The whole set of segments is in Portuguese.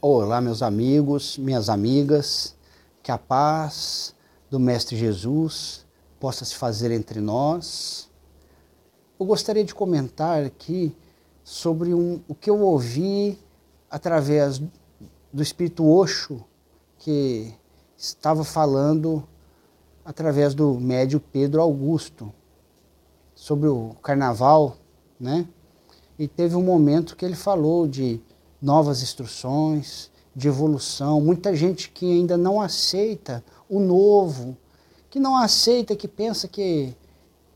Olá, meus amigos, minhas amigas, que a paz do Mestre Jesus possa se fazer entre nós. Eu gostaria de comentar aqui sobre um, o que eu ouvi através do Espírito Oxo, que estava falando através do médio Pedro Augusto sobre o carnaval, né? E teve um momento que ele falou de novas instruções, de evolução. Muita gente que ainda não aceita o novo, que não aceita, que pensa que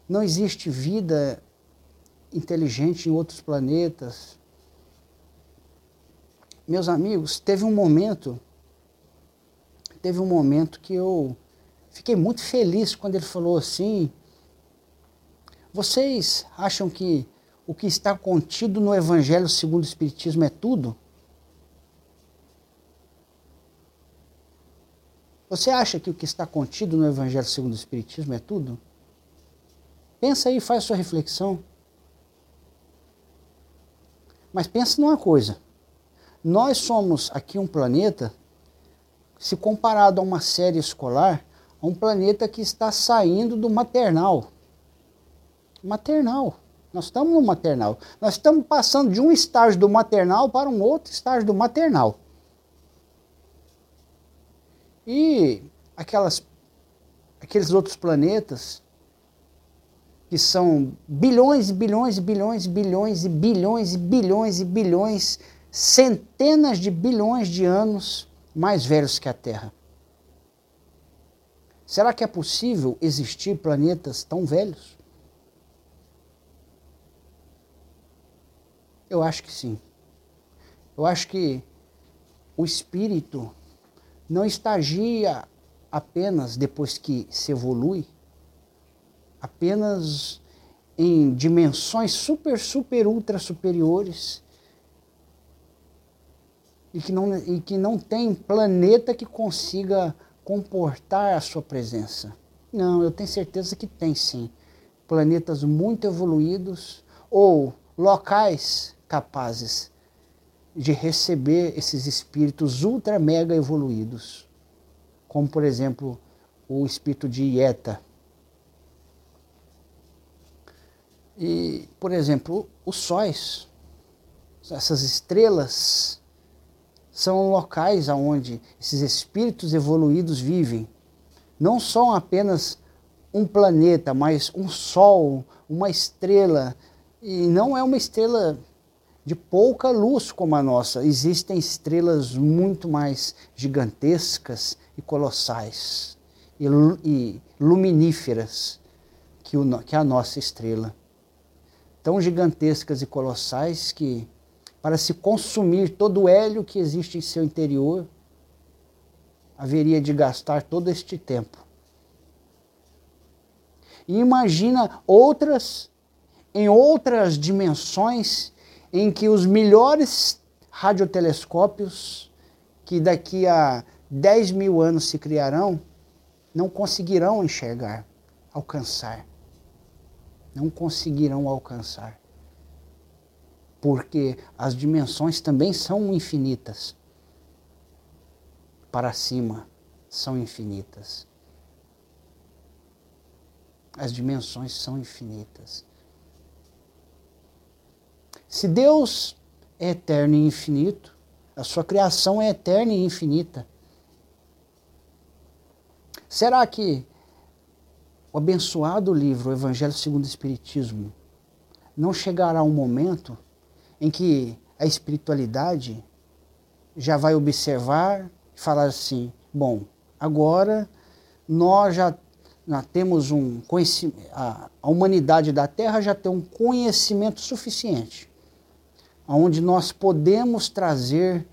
não existe vida inteligente em outros planetas. Meus amigos, teve um momento, teve um momento que eu fiquei muito feliz quando ele falou assim: vocês acham que o que está contido no Evangelho segundo o Espiritismo é tudo? Você acha que o que está contido no Evangelho segundo o Espiritismo é tudo? Pensa aí, faz sua reflexão. Mas pense numa coisa. Nós somos aqui um planeta, se comparado a uma série escolar, um planeta que está saindo do maternal. Maternal. Nós estamos no maternal. Nós estamos passando de um estágio do maternal para um outro estágio do maternal. E aquelas, aqueles outros planetas que são bilhões e bilhões e bilhões e bilhões e bilhões e bilhões e bilhões, centenas de bilhões de anos mais velhos que a Terra. Será que é possível existir planetas tão velhos? Eu acho que sim. Eu acho que o espírito não estagia apenas depois que se evolui, apenas em dimensões super, super, ultra superiores e que não, e que não tem planeta que consiga comportar a sua presença. Não, eu tenho certeza que tem sim. Planetas muito evoluídos ou locais capazes de receber esses espíritos ultra mega evoluídos, como por exemplo o espírito de Ieta. E, por exemplo, os sóis, essas estrelas, são locais onde esses espíritos evoluídos vivem. Não são apenas um planeta, mas um sol, uma estrela. E não é uma estrela de pouca luz como a nossa. Existem estrelas muito mais gigantescas e colossais e, e luminíferas que, o, que a nossa estrela. Tão gigantescas e colossais que, para se consumir todo o hélio que existe em seu interior, haveria de gastar todo este tempo. E imagina outras, em outras dimensões, em que os melhores radiotelescópios, que daqui a 10 mil anos se criarão, não conseguirão enxergar, alcançar. Não conseguirão alcançar. Porque as dimensões também são infinitas. Para cima são infinitas. As dimensões são infinitas. Se Deus é eterno e infinito, a sua criação é eterna e infinita. Será que o abençoado livro, o Evangelho segundo o Espiritismo, não chegará um momento em que a espiritualidade já vai observar e falar assim: bom, agora nós já, temos um conhecimento, a humanidade da Terra já tem um conhecimento suficiente onde nós podemos trazer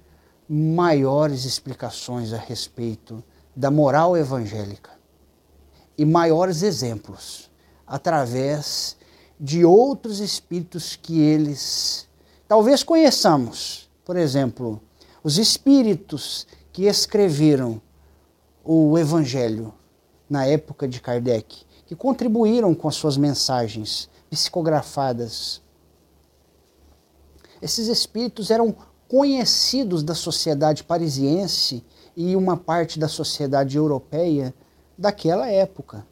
maiores explicações a respeito da moral evangélica e maiores exemplos através de outros espíritos que eles talvez conheçamos. Por exemplo, os espíritos que escreveram o Evangelho na época de Kardec, que contribuíram com as suas mensagens psicografadas esses espíritos eram conhecidos da sociedade parisiense e uma parte da sociedade europeia daquela época.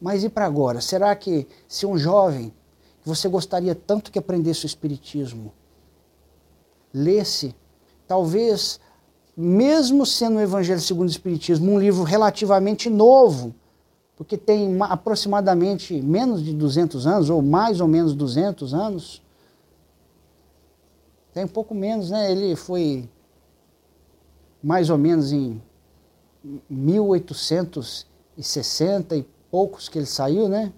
Mas e para agora? Será que se um jovem que você gostaria tanto que aprendesse o Espiritismo, lesse, talvez, mesmo sendo o Evangelho segundo o Espiritismo, um livro relativamente novo, porque tem aproximadamente menos de 200 anos, ou mais ou menos 200 anos. Tem um pouco menos, né? Ele foi mais ou menos em 1860 e poucos que ele saiu, né?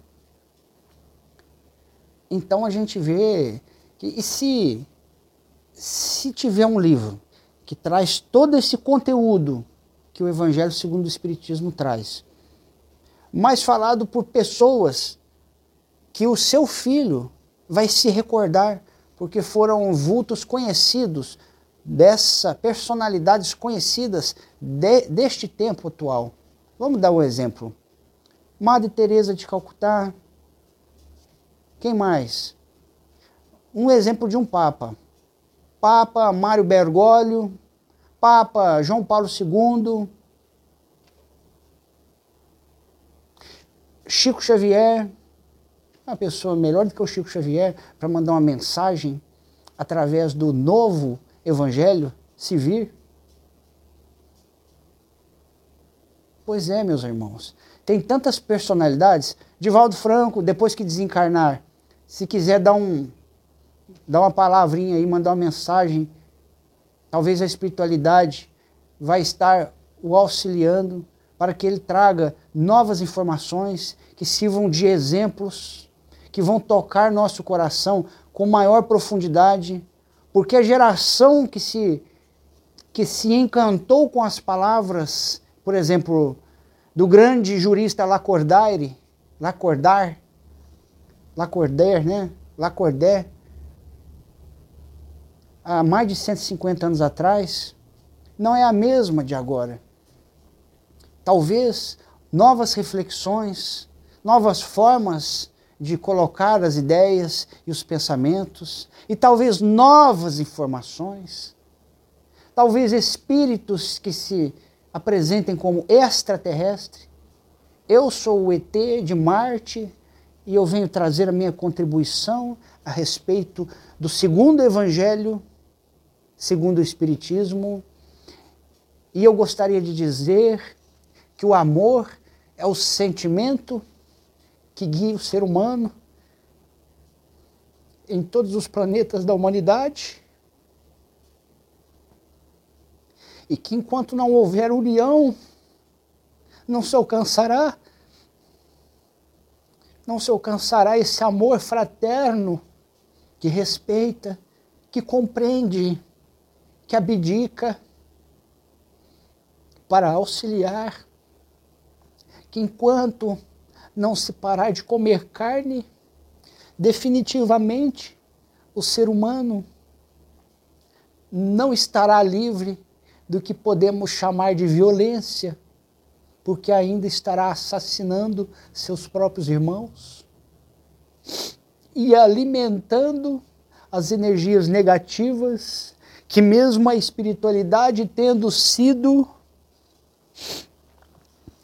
Então a gente vê que e se se tiver um livro que traz todo esse conteúdo que o Evangelho segundo o Espiritismo traz, mas falado por pessoas que o seu filho vai se recordar, porque foram vultos conhecidos dessa personalidades conhecidas de, deste tempo atual. Vamos dar um exemplo. Madre Teresa de Calcutá. Quem mais? Um exemplo de um papa. Papa Mário Bergoglio, Papa João Paulo II, Chico Xavier, uma pessoa melhor do que o Chico Xavier para mandar uma mensagem através do novo evangelho se vir? Pois é, meus irmãos. Tem tantas personalidades. Divaldo Franco, depois que desencarnar, se quiser dar um dar uma palavrinha aí, mandar uma mensagem, talvez a espiritualidade vai estar o auxiliando para que ele traga novas informações que sirvam de exemplos, que vão tocar nosso coração com maior profundidade, porque a geração que se que se encantou com as palavras, por exemplo, do grande jurista Lacordaire, Lacordar, Lacordaire, né? Lacordaire, há mais de 150 anos atrás, não é a mesma de agora talvez novas reflexões, novas formas de colocar as ideias e os pensamentos, e talvez novas informações, talvez espíritos que se apresentem como extraterrestre. Eu sou o ET de Marte e eu venho trazer a minha contribuição a respeito do segundo evangelho, segundo o Espiritismo, e eu gostaria de dizer que o amor é o sentimento que guia o ser humano em todos os planetas da humanidade. E que enquanto não houver união, não se alcançará não se alcançará esse amor fraterno que respeita, que compreende, que abdica para auxiliar que enquanto não se parar de comer carne, definitivamente o ser humano não estará livre do que podemos chamar de violência, porque ainda estará assassinando seus próprios irmãos e alimentando as energias negativas que mesmo a espiritualidade tendo sido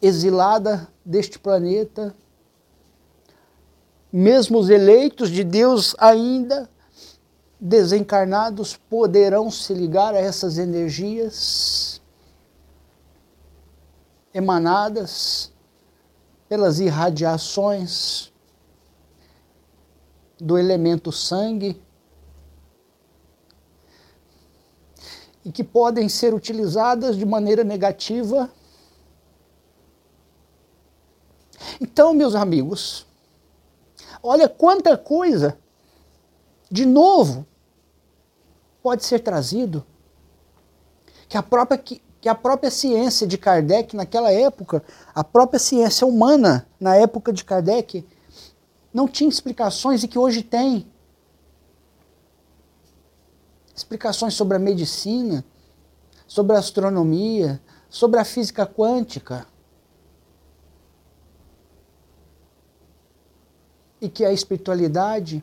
exilada deste planeta. Mesmo os eleitos de Deus ainda desencarnados poderão se ligar a essas energias emanadas pelas irradiações do elemento sangue e que podem ser utilizadas de maneira negativa Então, meus amigos, olha quanta coisa de novo pode ser trazido que a própria que, a própria ciência de Kardec naquela época, a própria ciência humana na época de Kardec não tinha explicações e que hoje tem. Explicações sobre a medicina, sobre a astronomia, sobre a física quântica. E que a espiritualidade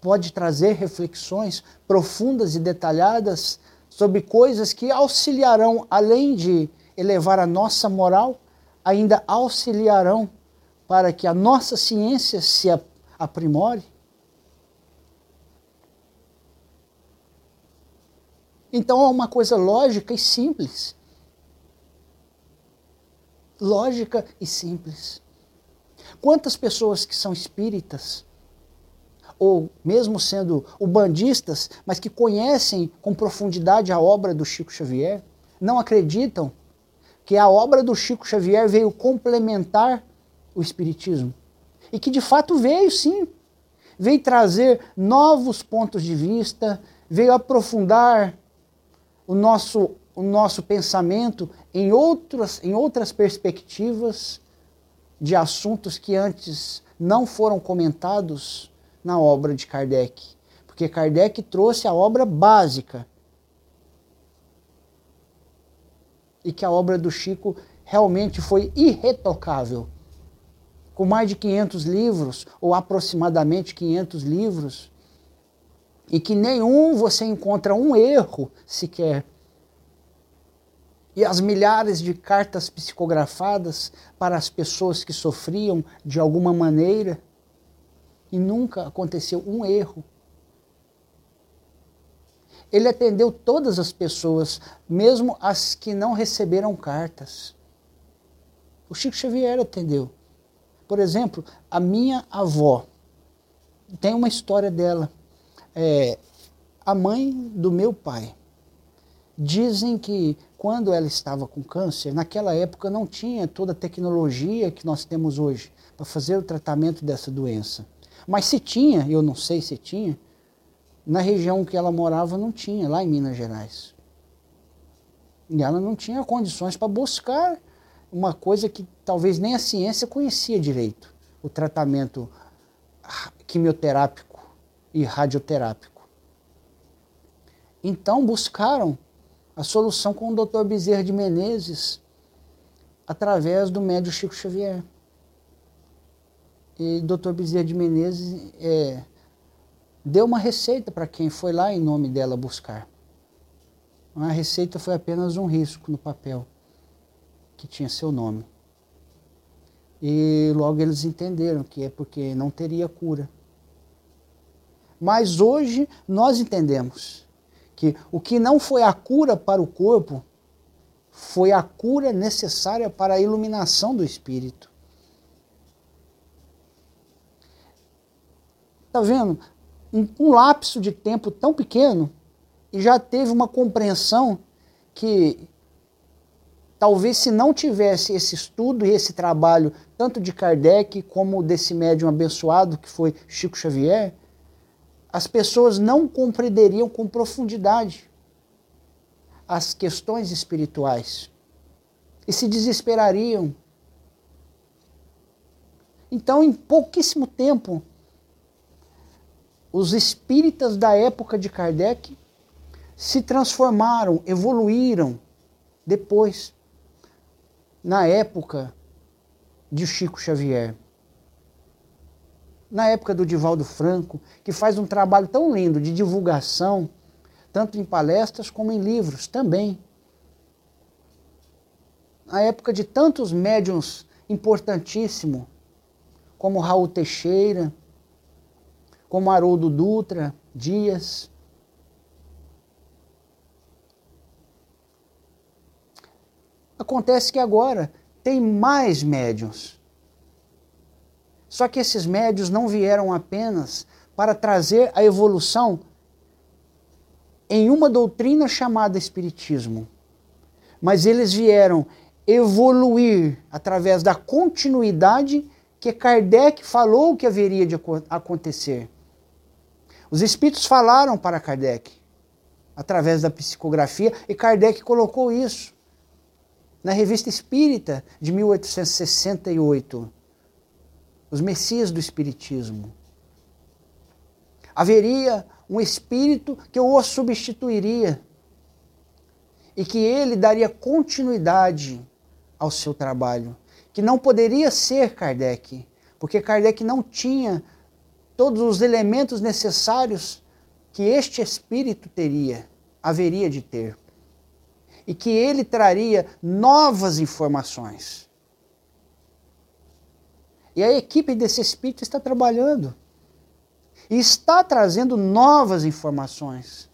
pode trazer reflexões profundas e detalhadas sobre coisas que auxiliarão, além de elevar a nossa moral, ainda auxiliarão para que a nossa ciência se aprimore. Então é uma coisa lógica e simples. Lógica e simples. Quantas pessoas que são espíritas ou mesmo sendo ubandistas, mas que conhecem com profundidade a obra do Chico Xavier, não acreditam que a obra do Chico Xavier veio complementar o Espiritismo. E que de fato veio, sim. Veio trazer novos pontos de vista, veio aprofundar o nosso, o nosso pensamento em outras, em outras perspectivas de assuntos que antes não foram comentados na obra de Kardec. Porque Kardec trouxe a obra básica. E que a obra do Chico realmente foi irretocável. Com mais de 500 livros, ou aproximadamente 500 livros, e que nenhum você encontra um erro sequer. E as milhares de cartas psicografadas para as pessoas que sofriam de alguma maneira e nunca aconteceu um erro. Ele atendeu todas as pessoas, mesmo as que não receberam cartas. O Chico Xavier atendeu. Por exemplo, a minha avó. Tem uma história dela. É, a mãe do meu pai. Dizem que quando ela estava com câncer, naquela época não tinha toda a tecnologia que nós temos hoje para fazer o tratamento dessa doença. Mas se tinha, eu não sei se tinha, na região que ela morava não tinha, lá em Minas Gerais. E ela não tinha condições para buscar uma coisa que talvez nem a ciência conhecia direito, o tratamento quimioterápico e radioterápico. Então buscaram a solução com o Dr. Bezerra de Menezes através do médio Chico Xavier. E Dr. Bezerra de Menezes é, deu uma receita para quem foi lá em nome dela buscar. A receita foi apenas um risco no papel que tinha seu nome. E logo eles entenderam que é porque não teria cura. Mas hoje nós entendemos que o que não foi a cura para o corpo foi a cura necessária para a iluminação do espírito. Está vendo? Um, um lapso de tempo tão pequeno e já teve uma compreensão que talvez se não tivesse esse estudo e esse trabalho, tanto de Kardec como desse médium abençoado que foi Chico Xavier, as pessoas não compreenderiam com profundidade as questões espirituais e se desesperariam. Então, em pouquíssimo tempo, os espíritas da época de Kardec se transformaram, evoluíram depois, na época de Chico Xavier. Na época do Divaldo Franco, que faz um trabalho tão lindo de divulgação, tanto em palestras como em livros também. Na época de tantos médiums importantíssimos, como Raul Teixeira, como Haroldo Dutra, Dias. Acontece que agora tem mais médiums. Só que esses médios não vieram apenas para trazer a evolução em uma doutrina chamada Espiritismo, mas eles vieram evoluir através da continuidade que Kardec falou que haveria de acontecer. Os espíritos falaram para Kardec, através da psicografia, e Kardec colocou isso na Revista Espírita de 1868, Os Messias do Espiritismo. Haveria um espírito que o substituiria e que ele daria continuidade ao seu trabalho, que não poderia ser Kardec, porque Kardec não tinha todos os elementos necessários que este espírito teria, haveria de ter. E que ele traria novas informações. E a equipe desse espírito está trabalhando. E está trazendo novas informações.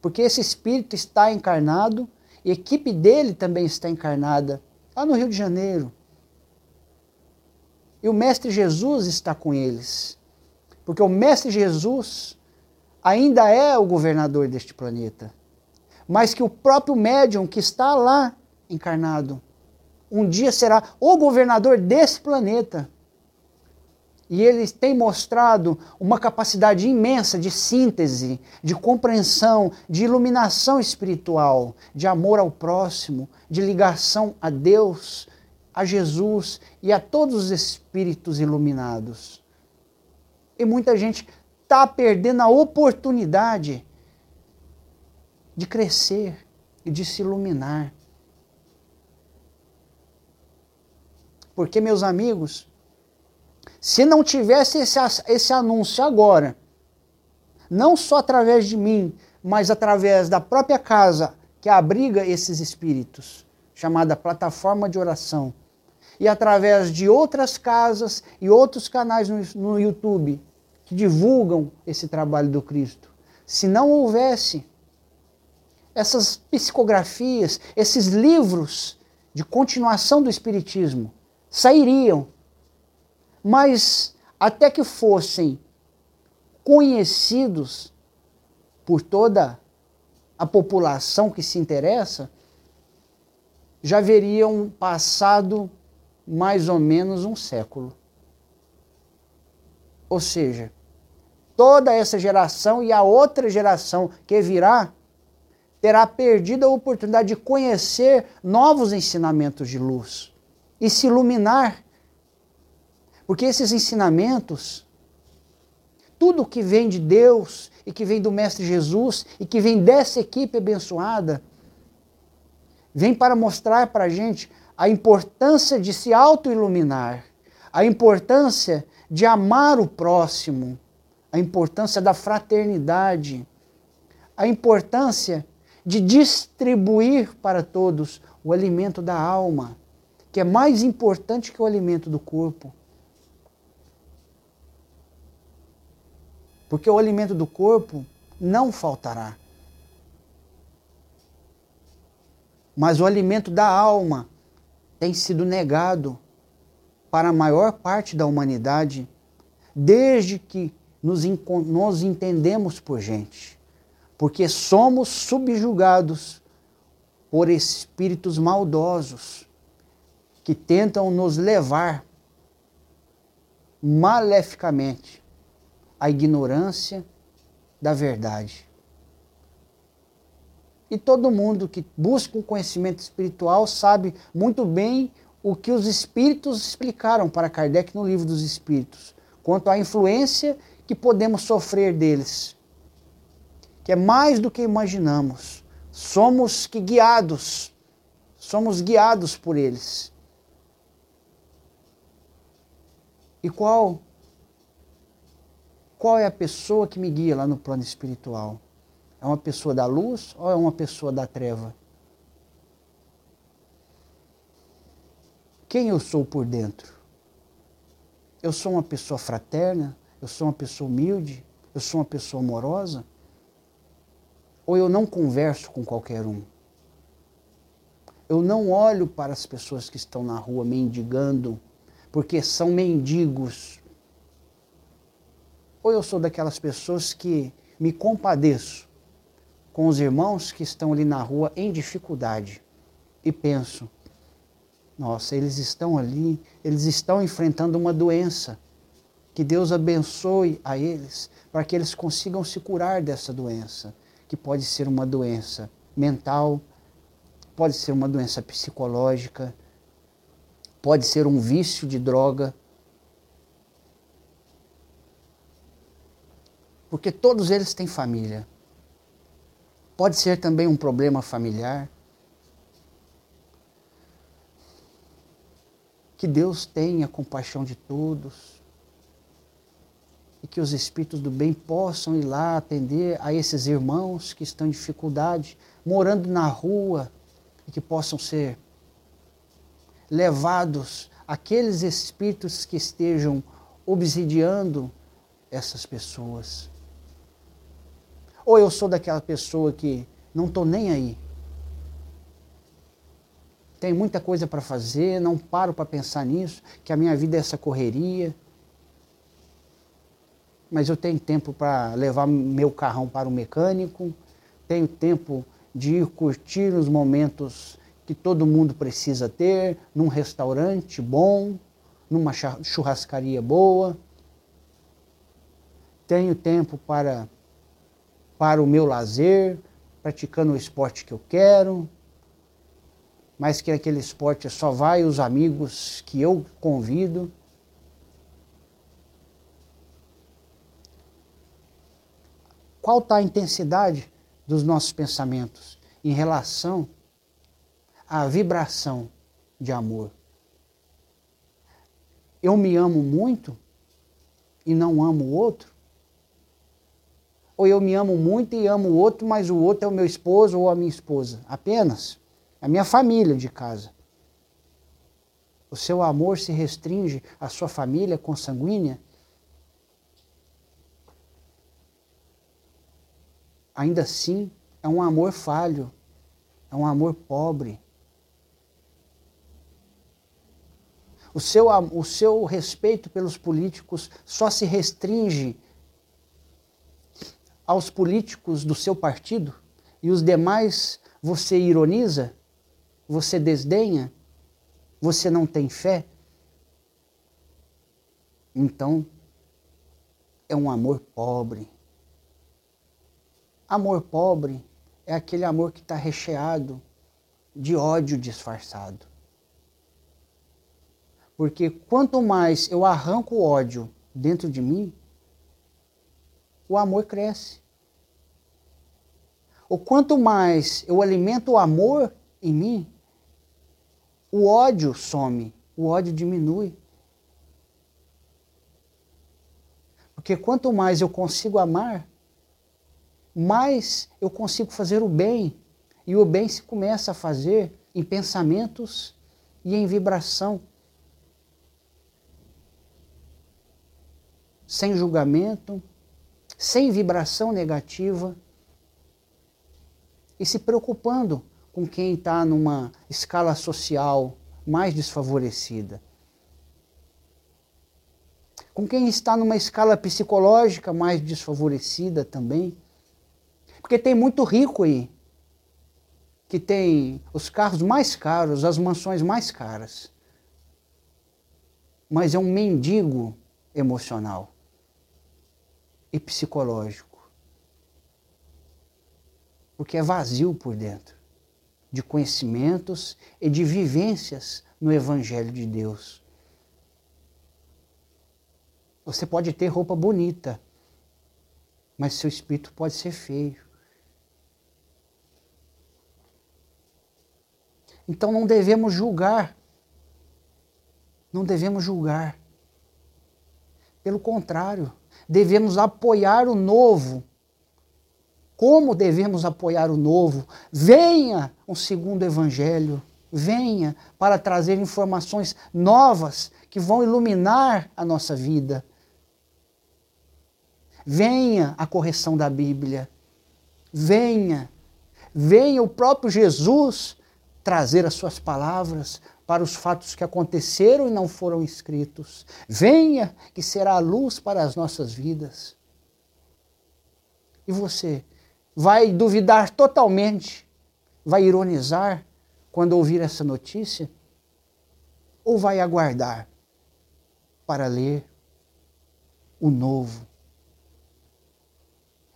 Porque esse espírito está encarnado, e a equipe dele também está encarnada, lá no Rio de Janeiro. E o Mestre Jesus está com eles. Porque o Mestre Jesus ainda é o governador deste planeta. Mas que o próprio médium que está lá encarnado, um dia será o governador desse planeta. E ele tem mostrado uma capacidade imensa de síntese, de compreensão, de iluminação espiritual, de amor ao próximo, de ligação a Deus, a Jesus e a todos os espíritos iluminados. E muita gente está perdendo a oportunidade de crescer e de se iluminar. Porque, meus amigos, se não tivesse esse, esse anúncio agora, não só através de mim, mas através da própria casa que abriga esses espíritos, chamada plataforma de oração, e através de outras casas e outros canais no, no YouTube que divulgam esse trabalho do Cristo. Se não houvesse essas psicografias, esses livros de continuação do Espiritismo, sairiam mas até que fossem conhecidos por toda a população que se interessa, já haveriam passado mais ou menos um século. Ou seja, toda essa geração e a outra geração que virá terá perdido a oportunidade de conhecer novos ensinamentos de luz e se iluminar. Porque esses ensinamentos, tudo que vem de Deus e que vem do Mestre Jesus e que vem dessa equipe abençoada, vem para mostrar para a gente a importância de se auto-iluminar, a importância de amar o próximo, a importância da fraternidade, a importância de distribuir para todos o alimento da alma, que é mais importante que o alimento do corpo. porque o alimento do corpo não faltará. Mas o alimento da alma tem sido negado para a maior parte da humanidade desde que nos, nos entendemos por gente, porque somos subjugados por espíritos maldosos que tentam nos levar maleficamente a ignorância da verdade. E todo mundo que busca um conhecimento espiritual sabe muito bem o que os espíritos explicaram para Kardec no livro dos Espíritos, quanto à influência que podemos sofrer deles, que é mais do que imaginamos. Somos que guiados, somos guiados por eles. E qual qual é a pessoa que me guia lá no plano espiritual? É uma pessoa da luz ou é uma pessoa da treva? Quem eu sou por dentro? Eu sou uma pessoa fraterna? Eu sou uma pessoa humilde? Eu sou uma pessoa amorosa? Ou eu não converso com qualquer um? Eu não olho para as pessoas que estão na rua mendigando, porque são mendigos ou eu sou daquelas pessoas que me compadeço com os irmãos que estão ali na rua em dificuldade e penso, nossa, eles estão ali, eles estão enfrentando uma doença. Que Deus abençoe a eles para que eles consigam se curar dessa doença, que pode ser uma doença mental, pode ser uma doença psicológica, pode ser um vício de droga, porque todos eles têm família. Pode ser também um problema familiar. Que Deus tenha compaixão de todos. e que os espíritos do bem possam ir lá atender a esses irmãos que estão em dificuldade, morando na rua, e que possam ser levados aqueles espíritos que estejam obsidiando essas pessoas. Ou eu sou daquela pessoa que não estou nem aí. Tem muita coisa para fazer, não paro para pensar nisso, que a minha vida é essa correria. Mas eu tenho tempo para levar meu carrão para o mecânico, tenho tempo de ir curtir os momentos que todo mundo precisa ter, num restaurante bom, numa churrascaria boa. Tenho tempo para, para o meu lazer, praticando o esporte que eu quero, mas que aquele esporte só vai os amigos que eu convido. Qual está a intensidade dos nossos pensamentos em relação à vibração de amor? Eu me amo muito e não amo o outro? Ou eu me amo muito e amo o outro, mas o outro é o meu esposo ou a minha esposa? Apenas. A minha família de casa. O seu amor se restringe à sua família consanguínea? Ainda assim, é um amor falho, é um amor pobre. O seu, o seu respeito pelos políticos só se restringe aos políticos do seu partido e os demais você ironiza, você desdenha, você não tem fé. Então, é um amor pobre. Amor pobre é aquele amor que está recheado de ódio disfarçado. Porque quanto mais eu arranco o ódio dentro de mim, o amor cresce. O quanto mais eu alimento o amor em mim, o ódio some, o ódio diminui. Porque quanto mais eu consigo amar, mais eu consigo fazer o bem. E o bem se começa a fazer em pensamentos e em vibração. Sem julgamento, sem vibração negativa. E se preocupando com quem está numa escala social mais desfavorecida. Com quem está numa escala psicológica mais desfavorecida também. Porque tem muito rico aí, que tem os carros mais caros, as mansões mais caras. Mas é um mendigo emocional e psicológico. Porque é vazio por dentro de conhecimentos e de vivências no Evangelho de Deus. Você pode ter roupa bonita, mas seu espírito pode ser feio. Então não devemos julgar. Não devemos julgar. Pelo contrário, devemos apoiar o novo. Como devemos apoiar o novo? Venha um segundo evangelho. Venha para trazer informações novas que vão iluminar a nossa vida. Venha a correção da Bíblia. Venha. Venha o próprio Jesus trazer as suas palavras para os fatos que aconteceram e não foram escritos. Venha, que será a luz para as nossas vidas. E você vai duvidar totalmente, vai ironizar quando ouvir essa notícia? Ou vai aguardar para ler o novo?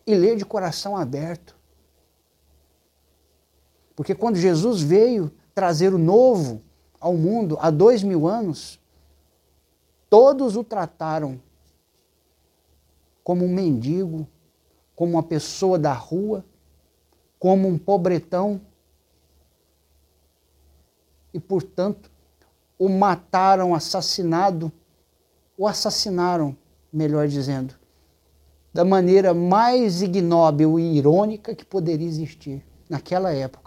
E ler de coração aberto porque quando Jesus veio trazer o novo ao mundo há dois mil anos, todos o trataram como um mendigo, como uma pessoa da rua, como um pobretão. E, portanto, o mataram, assassinado, o assassinaram, melhor dizendo, da maneira mais ignóbil e irônica que poderia existir naquela época.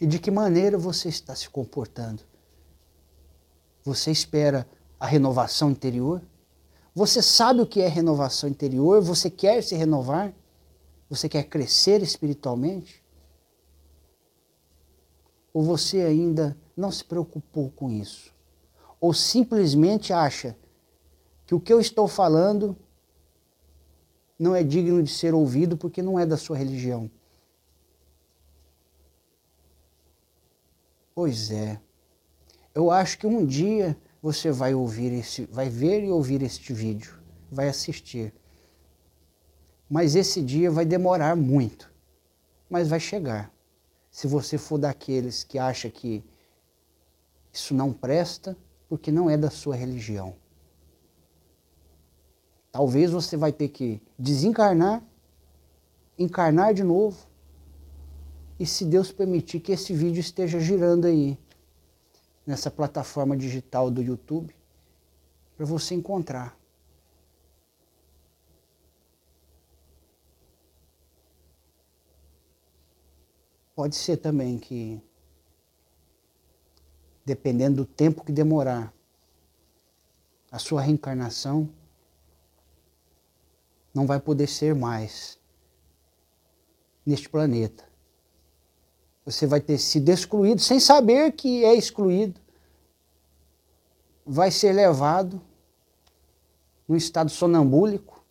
E de que maneira você está se comportando? Você espera a renovação interior? Você sabe o que é renovação interior? Você quer se renovar? Você quer crescer espiritualmente? Ou você ainda não se preocupou com isso? Ou simplesmente acha que o que eu estou falando não é digno de ser ouvido porque não é da sua religião? Pois é. Eu acho que um dia você vai ouvir esse, vai ver e ouvir este vídeo, vai assistir. Mas esse dia vai demorar muito, mas vai chegar. Se você for daqueles que acha que isso não presta, porque não é da sua religião. Talvez você vai ter que desencarnar, encarnar de novo e se Deus permitir que esse vídeo esteja girando aí, nessa plataforma digital do YouTube, para você encontrar. Pode ser também que, dependendo do tempo que demorar, a sua reencarnação não vai poder ser mais neste planeta você vai ter sido excluído sem saber que é excluído. Vai ser levado num estado sonambúlico,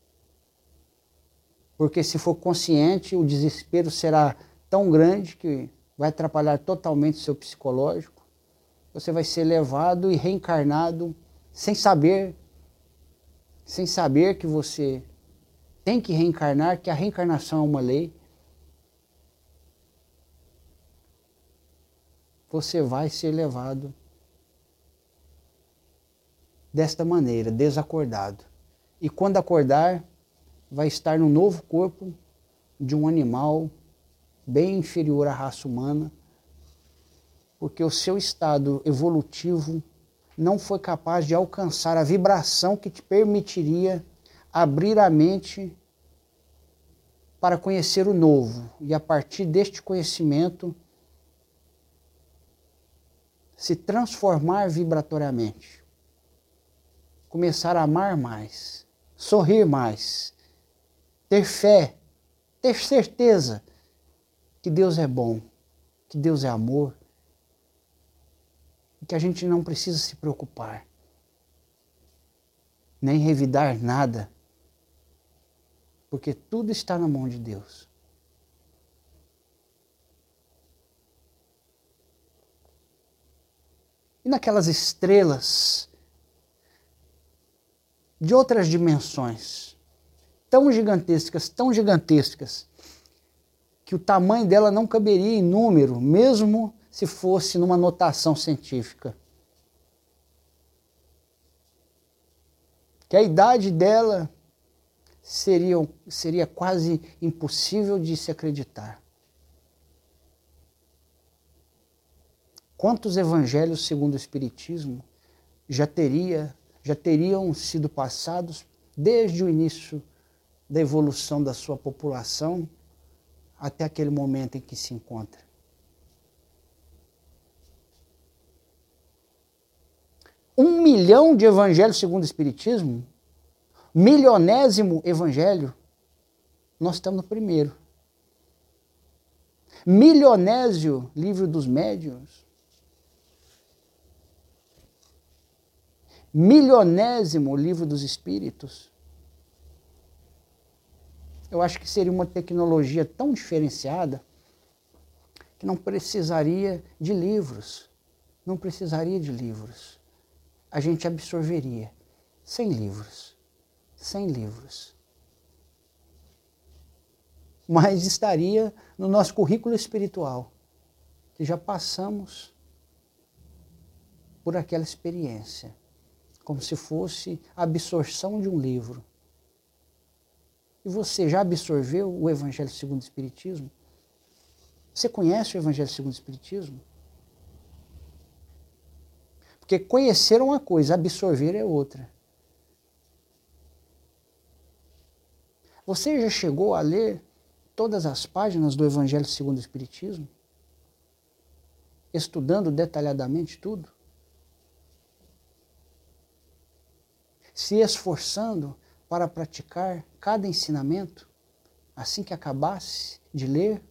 porque se for consciente, o desespero será tão grande que vai atrapalhar totalmente o seu psicológico. Você vai ser levado e reencarnado sem saber, sem saber que você tem que reencarnar, que a reencarnação é uma lei. Você vai ser levado desta maneira, desacordado. E quando acordar, vai estar no novo corpo de um animal bem inferior à raça humana, porque o seu estado evolutivo não foi capaz de alcançar a vibração que te permitiria abrir a mente para conhecer o novo e a partir deste conhecimento se transformar vibratoriamente, começar a amar mais, sorrir mais, ter fé, ter certeza que Deus é bom, que Deus é amor, e que a gente não precisa se preocupar, nem revidar nada, porque tudo está na mão de Deus. E naquelas estrelas de outras dimensões, tão gigantescas, tão gigantescas, que o tamanho dela não caberia em número, mesmo se fosse numa notação científica. Que a idade dela seria, seria quase impossível de se acreditar. Quantos evangelhos segundo o Espiritismo já, teria, já teriam sido passados desde o início da evolução da sua população até aquele momento em que se encontra? Um milhão de evangelhos segundo o Espiritismo? Milionésimo evangelho? Nós estamos no primeiro. Milionésio, livro dos médiuns? Milionésimo livro dos Espíritos, eu acho que seria uma tecnologia tão diferenciada que não precisaria de livros. Não precisaria de livros. A gente absorveria sem livros. Sem livros. Mas estaria no nosso currículo espiritual, que já passamos por aquela experiência como se fosse a absorção de um livro. E você já absorveu o Evangelho segundo o Espiritismo? Você conhece o Evangelho segundo o Espiritismo? Porque conhecer é uma coisa, absorver é outra. Você já chegou a ler todas as páginas do Evangelho segundo o Espiritismo? Estudando detalhadamente tudo? Se esforçando para praticar cada ensinamento assim que acabasse de ler?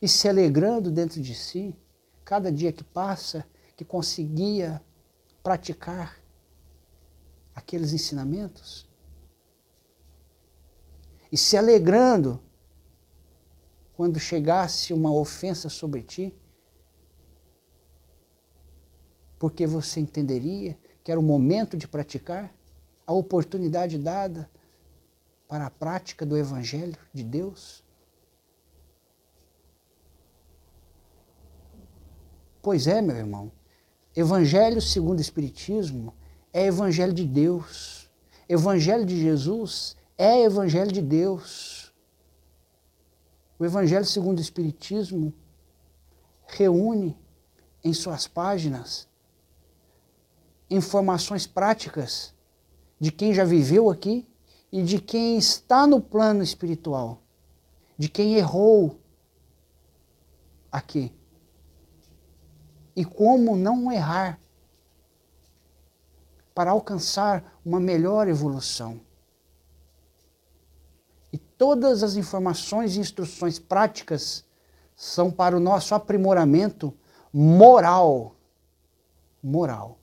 E se alegrando dentro de si, cada dia que passa, que conseguia praticar aqueles ensinamentos? E se alegrando quando chegasse uma ofensa sobre ti? Porque você entenderia que era o momento de praticar, a oportunidade dada para a prática do Evangelho de Deus? Pois é, meu irmão, Evangelho segundo o Espiritismo é Evangelho de Deus. Evangelho de Jesus é Evangelho de Deus. O Evangelho segundo o Espiritismo reúne em suas páginas informações práticas de quem já viveu aqui e de quem está no plano espiritual, de quem errou aqui. E como não errar para alcançar uma melhor evolução. E todas as informações e instruções práticas são para o nosso aprimoramento moral. Moral.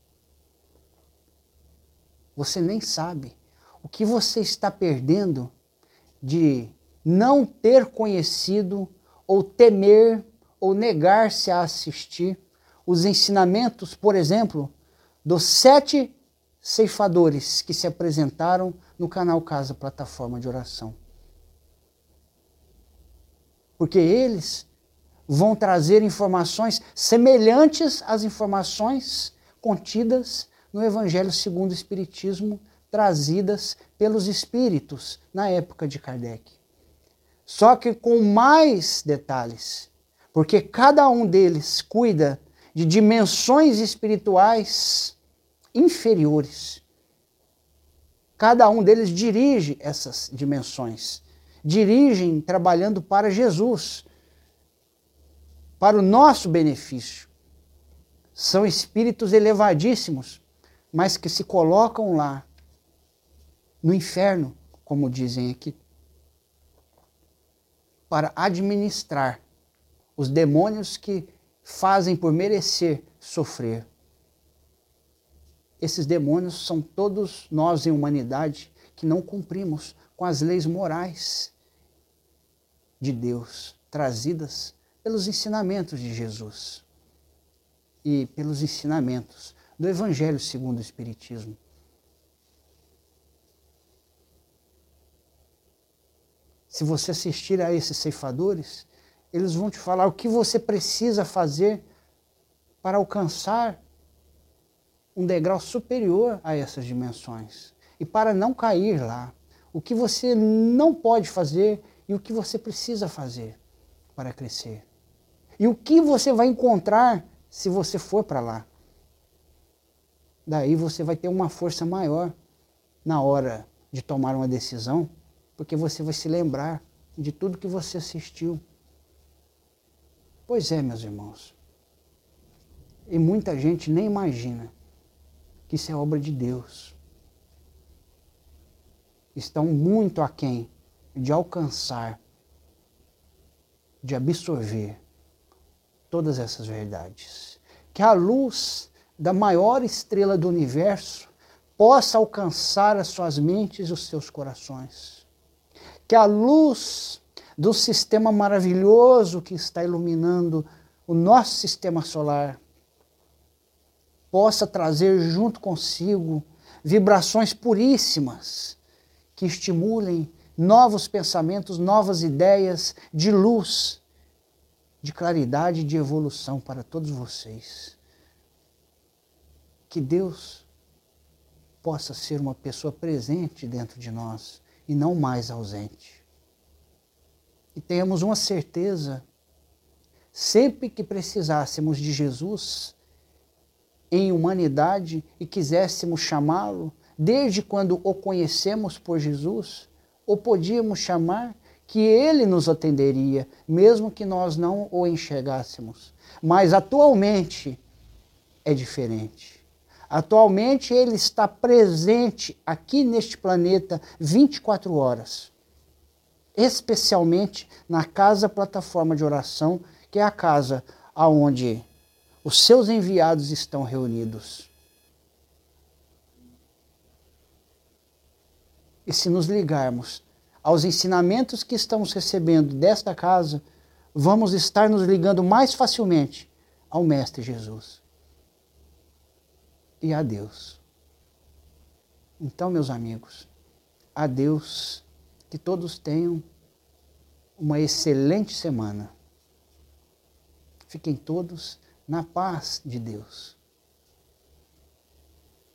Você nem sabe o que você está perdendo de não ter conhecido ou temer ou negar-se a assistir os ensinamentos, por exemplo, dos sete ceifadores que se apresentaram no canal Casa Plataforma de Oração. Porque eles vão trazer informações semelhantes às informações contidas no Evangelho segundo o Espiritismo trazidas pelos espíritos na época de Kardec. Só que com mais detalhes, porque cada um deles cuida de dimensões espirituais inferiores. Cada um deles dirige essas dimensões, dirigem trabalhando para Jesus, para o nosso benefício. São espíritos elevadíssimos mas que se colocam lá no inferno, como dizem aqui, para administrar os demônios que fazem por merecer sofrer. Esses demônios são todos nós em humanidade que não cumprimos com as leis morais de Deus trazidas pelos ensinamentos de Jesus e pelos ensinamentos do Evangelho segundo o Espiritismo. Se você assistir a esses ceifadores, eles vão te falar o que você precisa fazer para alcançar um degrau superior a essas dimensões e para não cair lá. O que você não pode fazer e o que você precisa fazer para crescer. E o que você vai encontrar se você for para lá daí você vai ter uma força maior na hora de tomar uma decisão, porque você vai se lembrar de tudo que você assistiu. Pois é, meus irmãos. E muita gente nem imagina que isso é obra de Deus. Estão muito aquém de alcançar, de absorver todas essas verdades. Que a luz da maior estrela do universo possa alcançar as suas mentes e os seus corações. Que a luz do sistema maravilhoso que está iluminando o nosso sistema solar possa trazer junto consigo vibrações puríssimas que estimulem novos pensamentos, novas ideias de luz, de claridade e de evolução para todos vocês que Deus possa ser uma pessoa presente dentro de nós e não mais ausente. E tenhamos uma certeza: sempre que precisássemos de Jesus em humanidade e quiséssemos chamá-lo, desde quando o conhecemos por Jesus, o podíamos chamar que ele nos atenderia, mesmo que nós não o enxergássemos. Mas atualmente é diferente. Atualmente ele está presente aqui neste planeta 24 horas, especialmente na casa plataforma de oração, que é a casa aonde os seus enviados estão reunidos. E se nos ligarmos aos ensinamentos que estamos recebendo desta casa, vamos estar nos ligando mais facilmente ao Mestre Jesus e a Deus. Então, meus amigos, a Deus que todos tenham uma excelente semana. Fiquem todos na paz de Deus.